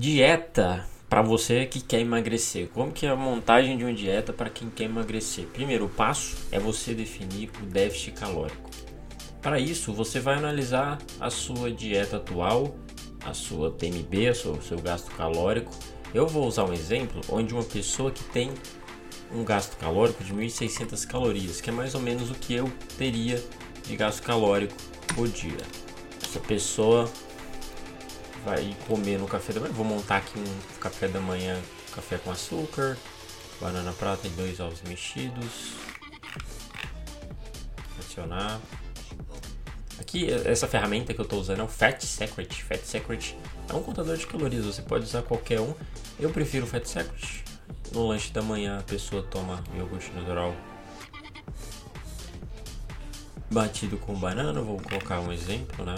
Dieta para você que quer emagrecer. Como que é a montagem de uma dieta para quem quer emagrecer? Primeiro passo é você definir o déficit calórico. Para isso, você vai analisar a sua dieta atual, a sua TMB, o seu gasto calórico. Eu vou usar um exemplo onde uma pessoa que tem um gasto calórico de 1.600 calorias, que é mais ou menos o que eu teria de gasto calórico por dia. Essa pessoa vai comer no café da manhã. Vou montar aqui um café da manhã, café com açúcar, banana prata e dois ovos mexidos. Adicionar. Aqui, essa ferramenta que eu estou usando é o Fat Secret. Fat Secret é um contador de calorias, você pode usar qualquer um. Eu prefiro o Fat Secret. No lanche da manhã a pessoa toma iogurte natural batido com banana, vou colocar um exemplo, né?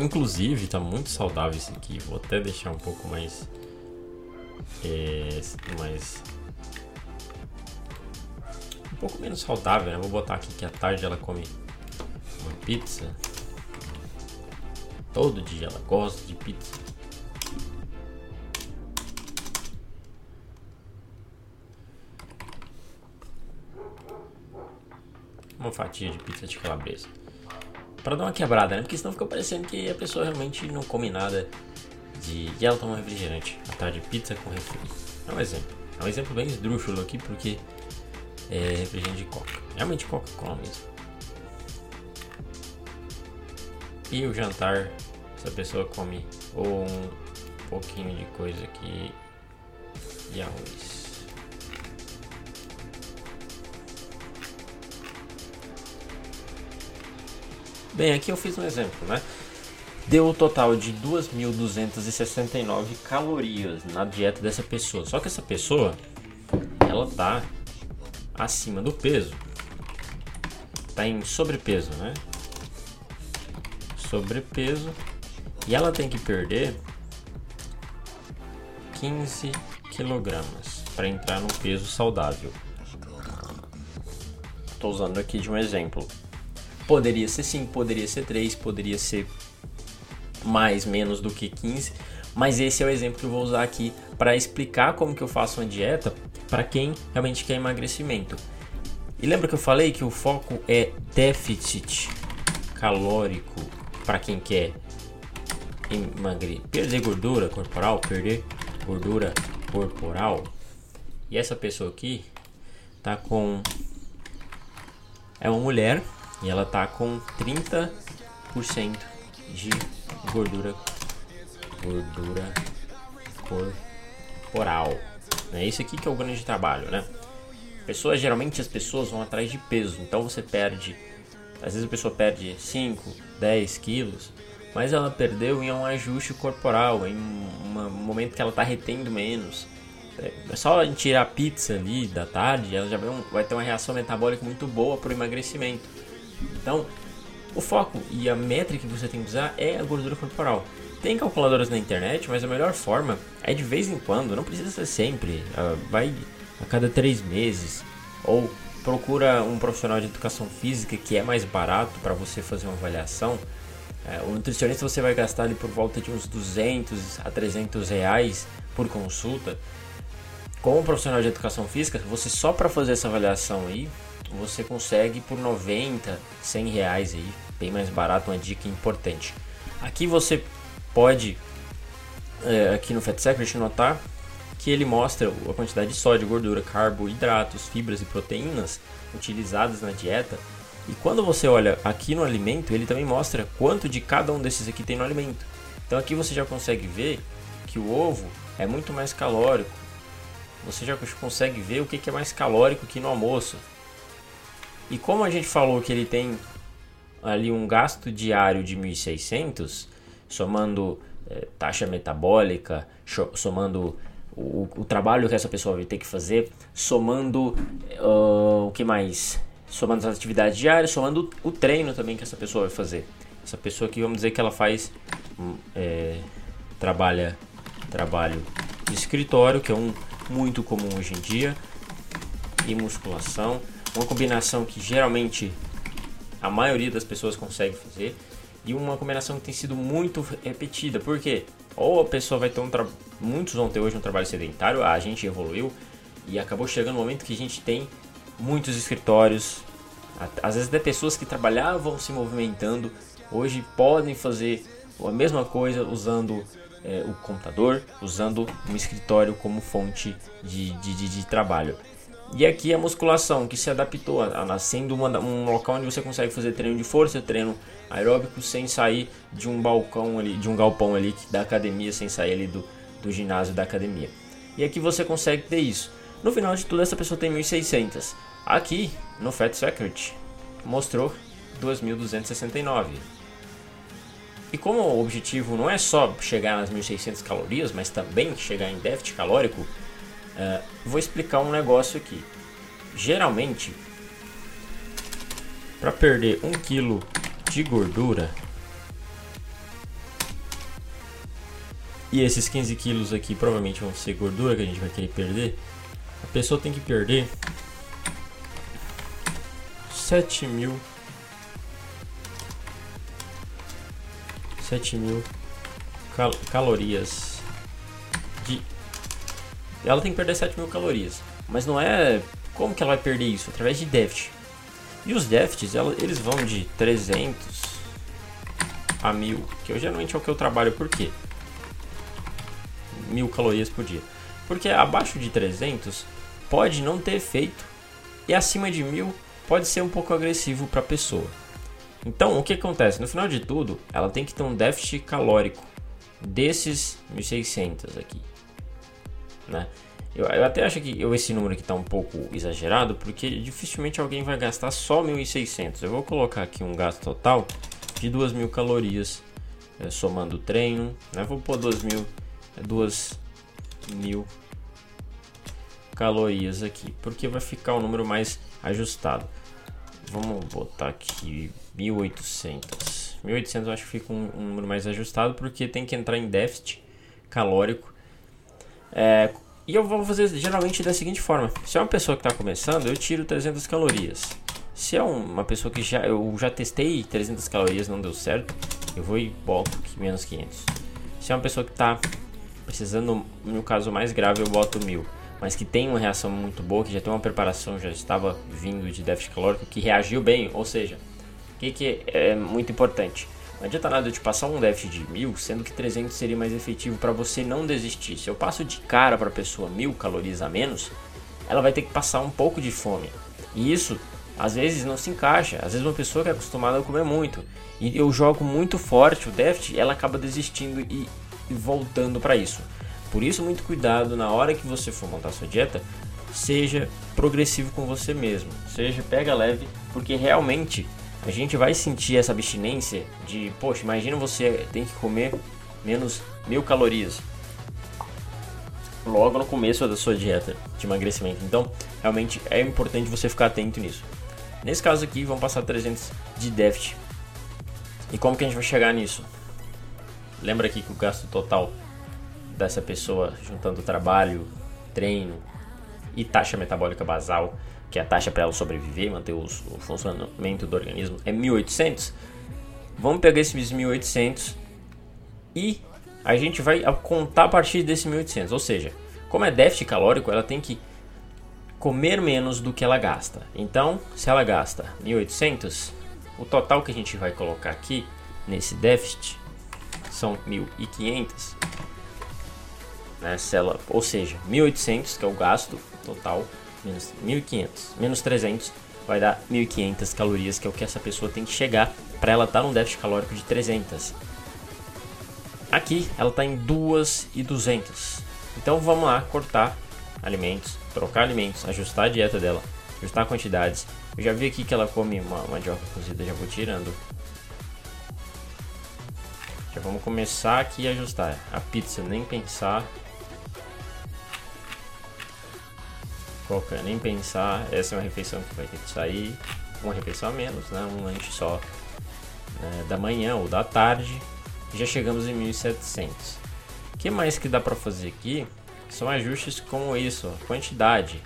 Inclusive, tá muito saudável esse aqui. Vou até deixar um pouco mais. É, mais. Um pouco menos saudável, né? Vou botar aqui que à tarde ela come uma pizza. Todo dia ela gosta de pizza. Uma fatia de pizza de calabresa. Pra dar uma quebrada, né? Porque senão fica parecendo que a pessoa realmente não come nada de. E ela toma refrigerante. À tarde, pizza com refri. É um exemplo. É um exemplo bem esdrúxulo aqui porque é refrigerante de coca. Realmente Coca-Cola mesmo. E o jantar, essa pessoa come ou um pouquinho de coisa aqui e arroz. Bem, aqui eu fiz um exemplo, né? Deu o um total de 2.269 calorias na dieta dessa pessoa. Só que essa pessoa, ela tá acima do peso. Tá em sobrepeso, né? Sobrepeso. E ela tem que perder 15 quilogramas para entrar no peso saudável. Estou usando aqui de um exemplo. Poderia ser 5, poderia ser 3, poderia ser mais, menos do que 15, mas esse é o exemplo que eu vou usar aqui para explicar como que eu faço uma dieta para quem realmente quer emagrecimento. E lembra que eu falei que o foco é déficit calórico para quem quer emagrecer, perder gordura corporal, perder gordura corporal. E essa pessoa aqui tá com é uma mulher e ela tá com 30% de gordura gordura corporal. É isso aqui que é o grande trabalho, né? Pessoas, geralmente as pessoas vão atrás de peso, então você perde, às vezes a pessoa perde 5, 10 quilos, mas ela perdeu em um ajuste corporal, em um momento que ela está retendo menos. É só a gente tirar a pizza ali da tarde, ela já vai ter uma reação metabólica muito boa para o emagrecimento. Então, o foco e a métrica que você tem que usar é a gordura corporal. Tem calculadoras na internet, mas a melhor forma é de vez em quando, não precisa ser sempre, ah, vai a cada três meses, ou procura um profissional de educação física que é mais barato para você fazer uma avaliação. É, o nutricionista você vai gastar ali por volta de uns 200 a 300 reais por consulta. Com um profissional de educação física, você só para fazer essa avaliação aí você consegue por 90, 100 reais aí, bem mais barato, uma dica importante. Aqui você pode, é, aqui no Fat Secret, notar que ele mostra a quantidade de sódio, gordura, carboidratos, fibras e proteínas utilizadas na dieta. E quando você olha aqui no alimento, ele também mostra quanto de cada um desses aqui tem no alimento. Então aqui você já consegue ver que o ovo é muito mais calórico. Você já consegue ver o que é mais calórico que no almoço. E como a gente falou que ele tem ali um gasto diário de 1.600, somando é, taxa metabólica, somando o, o, trabalho que essa pessoa vai ter que fazer, somando uh, o que mais? Somando as atividades diárias, somando o treino também que essa pessoa vai fazer. Essa pessoa que vamos dizer que ela faz é, trabalha trabalho de escritório, que é um muito comum hoje em dia, e musculação uma combinação que geralmente a maioria das pessoas consegue fazer e uma combinação que tem sido muito repetida. Por quê? Ou a pessoa vai ter um trabalho. Muitos vão ter hoje um trabalho sedentário, a gente evoluiu e acabou chegando o um momento que a gente tem muitos escritórios, às vezes até pessoas que trabalhavam se movimentando, hoje podem fazer a mesma coisa usando é, o computador, usando um escritório como fonte de, de, de, de trabalho. E aqui a musculação que se adaptou a, a sendo uma, um local onde você consegue fazer treino de força, treino aeróbico sem sair de um balcão ali, de um galpão ali da academia, sem sair ali do, do ginásio da academia. E aqui você consegue ter isso. No final de tudo, essa pessoa tem 1.600. Aqui no Fat Secret mostrou 2.269. E como o objetivo não é só chegar nas 1.600 calorias, mas também chegar em déficit calórico, uh, vou explicar um negócio aqui. Geralmente, para perder 1 kg de gordura, e esses 15 quilos aqui provavelmente vão ser gordura que a gente vai querer perder, a pessoa tem que perder 7 mil 7 mil cal calorias ela tem que perder 7 mil calorias. Mas não é como que ela vai perder isso? Através de déficit. E os déficits ela, eles vão de 300 a 1000 que eu geralmente é o que eu trabalho por quê? Mil calorias por dia. Porque abaixo de 300 pode não ter efeito e acima de 1000 pode ser um pouco agressivo para a pessoa. Então, o que acontece? No final de tudo, ela tem que ter um déficit calórico desses 1600 aqui, né? Eu, eu, até acho que eu, esse número aqui está um pouco exagerado, porque dificilmente alguém vai gastar só 1.600. Eu vou colocar aqui um gasto total de 2.000 calorias, é, somando o treino. Né? Vou pôr 2.000, é, 2.000 calorias aqui, porque vai ficar o um número mais ajustado. Vamos botar aqui 1800. 1800 eu acho que fica um, um número mais ajustado porque tem que entrar em déficit calórico. É, e eu vou fazer geralmente da seguinte forma: se é uma pessoa que está começando, eu tiro 300 calorias. Se é uma pessoa que já eu já testei 300 calorias não deu certo, eu vou e boto menos 500. Se é uma pessoa que está precisando, no caso mais grave, eu boto 1000 mas que tem uma reação muito boa, que já tem uma preparação, já estava vindo de déficit calórico, que reagiu bem, ou seja, o que, que é muito importante? Não adianta nada eu te passar um déficit de mil, sendo que 300 seria mais efetivo para você não desistir. Se eu passo de cara para a pessoa mil calorias a menos, ela vai ter que passar um pouco de fome. E isso às vezes não se encaixa. Às vezes uma pessoa que é acostumada a comer muito e eu jogo muito forte o déficit, ela acaba desistindo e, e voltando para isso. Por isso, muito cuidado na hora que você for montar sua dieta, seja progressivo com você mesmo, seja pega leve, porque realmente a gente vai sentir essa abstinência de, poxa, imagina você tem que comer menos mil calorias logo no começo da sua dieta de emagrecimento. Então, realmente é importante você ficar atento nisso. Nesse caso aqui, vamos passar 300 de déficit. E como que a gente vai chegar nisso? Lembra aqui que o gasto total dessa pessoa juntando trabalho, treino e taxa metabólica basal, que é a taxa para ela sobreviver, manter o funcionamento do organismo, é 1800. Vamos pegar esses 1800 e a gente vai contar a partir desse 1800, ou seja, como é déficit calórico, ela tem que comer menos do que ela gasta. Então, se ela gasta 1800, o total que a gente vai colocar aqui nesse déficit são 1500 né, ela, ou seja, 1.800 que é o gasto total menos 1.500 menos 300 vai dar 1.500 calorias que é o que essa pessoa tem que chegar para ela estar tá num déficit calórico de 300. Aqui ela está em 2.200. Então vamos lá cortar alimentos, trocar alimentos, ajustar a dieta dela, ajustar quantidades. Eu já vi aqui que ela come uma mandioca cozida, já vou tirando. Já vamos começar aqui a ajustar. A pizza nem pensar, nem pensar. Essa é uma refeição que vai ter que sair, uma refeição a menos, né? um lanche só né? da manhã ou da tarde. Já chegamos em 1700. O que mais que dá para fazer aqui? São ajustes como isso, quantidade.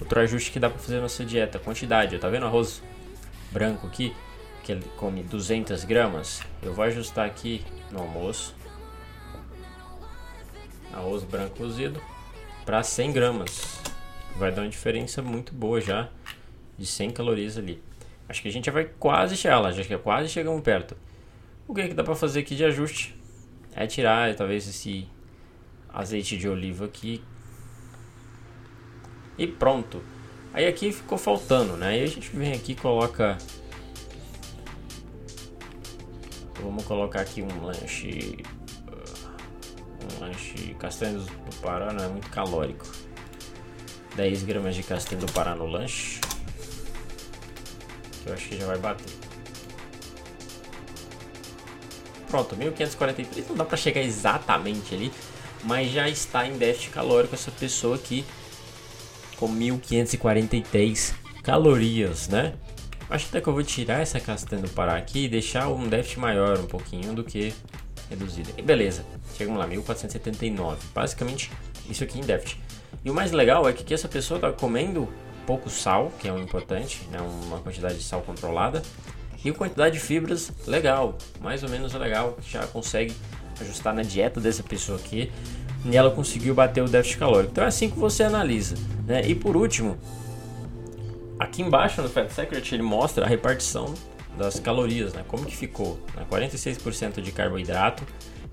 Outro ajuste que dá para fazer na sua dieta, quantidade. Tá vendo arroz branco aqui? Que ele come 200 gramas, eu vou ajustar aqui no almoço. Arroz branco cozido para 100 gramas. Vai dar uma diferença muito boa já de 100 calorias ali. Acho que a gente já vai quase chegar lá, já que quase chegamos perto. O que, é que dá para fazer aqui de ajuste? É tirar talvez esse azeite de oliva aqui. E pronto. Aí aqui ficou faltando, né? Aí a gente vem aqui e coloca... Vamos colocar aqui um lanche... Um lanche castanho do Pará, não é muito calórico. 10 gramas de castanho do Pará no lanche. Que eu acho que já vai bater. Pronto, 1543 não dá para chegar exatamente ali, mas já está em déficit calórico essa pessoa aqui com 1543 calorias, né? Acho até que eu vou tirar essa castanha do Pará aqui e deixar um déficit maior um pouquinho do que reduzido. E beleza, chegamos lá, 1479. Basicamente, isso aqui em déficit. E o mais legal é que aqui essa pessoa está comendo pouco sal, que é um importante, né? uma quantidade de sal controlada, e quantidade de fibras legal, mais ou menos legal, já consegue ajustar na dieta dessa pessoa aqui e ela conseguiu bater o déficit calórico. Então é assim que você analisa. Né? E por último, aqui embaixo no Fat Secret ele mostra a repartição das calorias, né? como que ficou. Né? 46% de carboidrato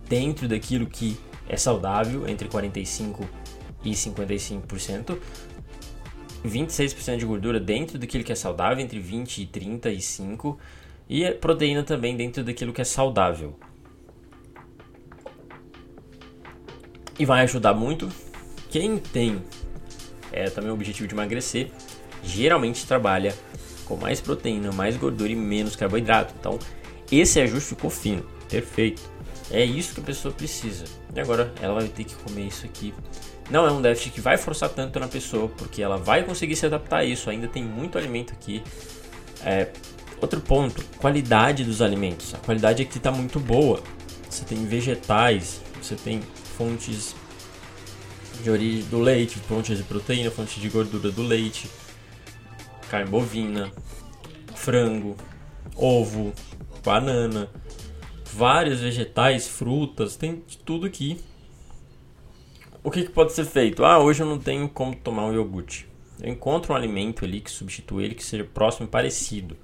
dentro daquilo que é saudável, entre 45% e 55%. 26% de gordura dentro daquilo que é saudável, entre 20 e 35%. E proteína também dentro daquilo que é saudável. E vai ajudar muito. Quem tem é, também o objetivo de emagrecer, geralmente trabalha com mais proteína, mais gordura e menos carboidrato. Então, esse ajuste ficou fino, perfeito. É isso que a pessoa precisa. E agora ela vai ter que comer isso aqui. Não é um déficit que vai forçar tanto na pessoa, porque ela vai conseguir se adaptar a isso. Ainda tem muito alimento aqui. É, outro ponto, qualidade dos alimentos. A qualidade aqui está muito boa. Você tem vegetais, você tem fontes de origem do leite, fontes de proteína, fontes de gordura do leite, carne bovina, frango, ovo, banana, vários vegetais, frutas, tem tudo aqui. O que, que pode ser feito? Ah, hoje eu não tenho como tomar um iogurte. Eu encontro um alimento ali que substitua ele que seja próximo e parecido.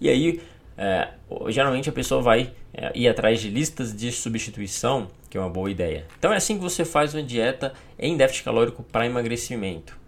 E aí, é, geralmente a pessoa vai é, ir atrás de listas de substituição que é uma boa ideia. Então é assim que você faz uma dieta em déficit calórico para emagrecimento.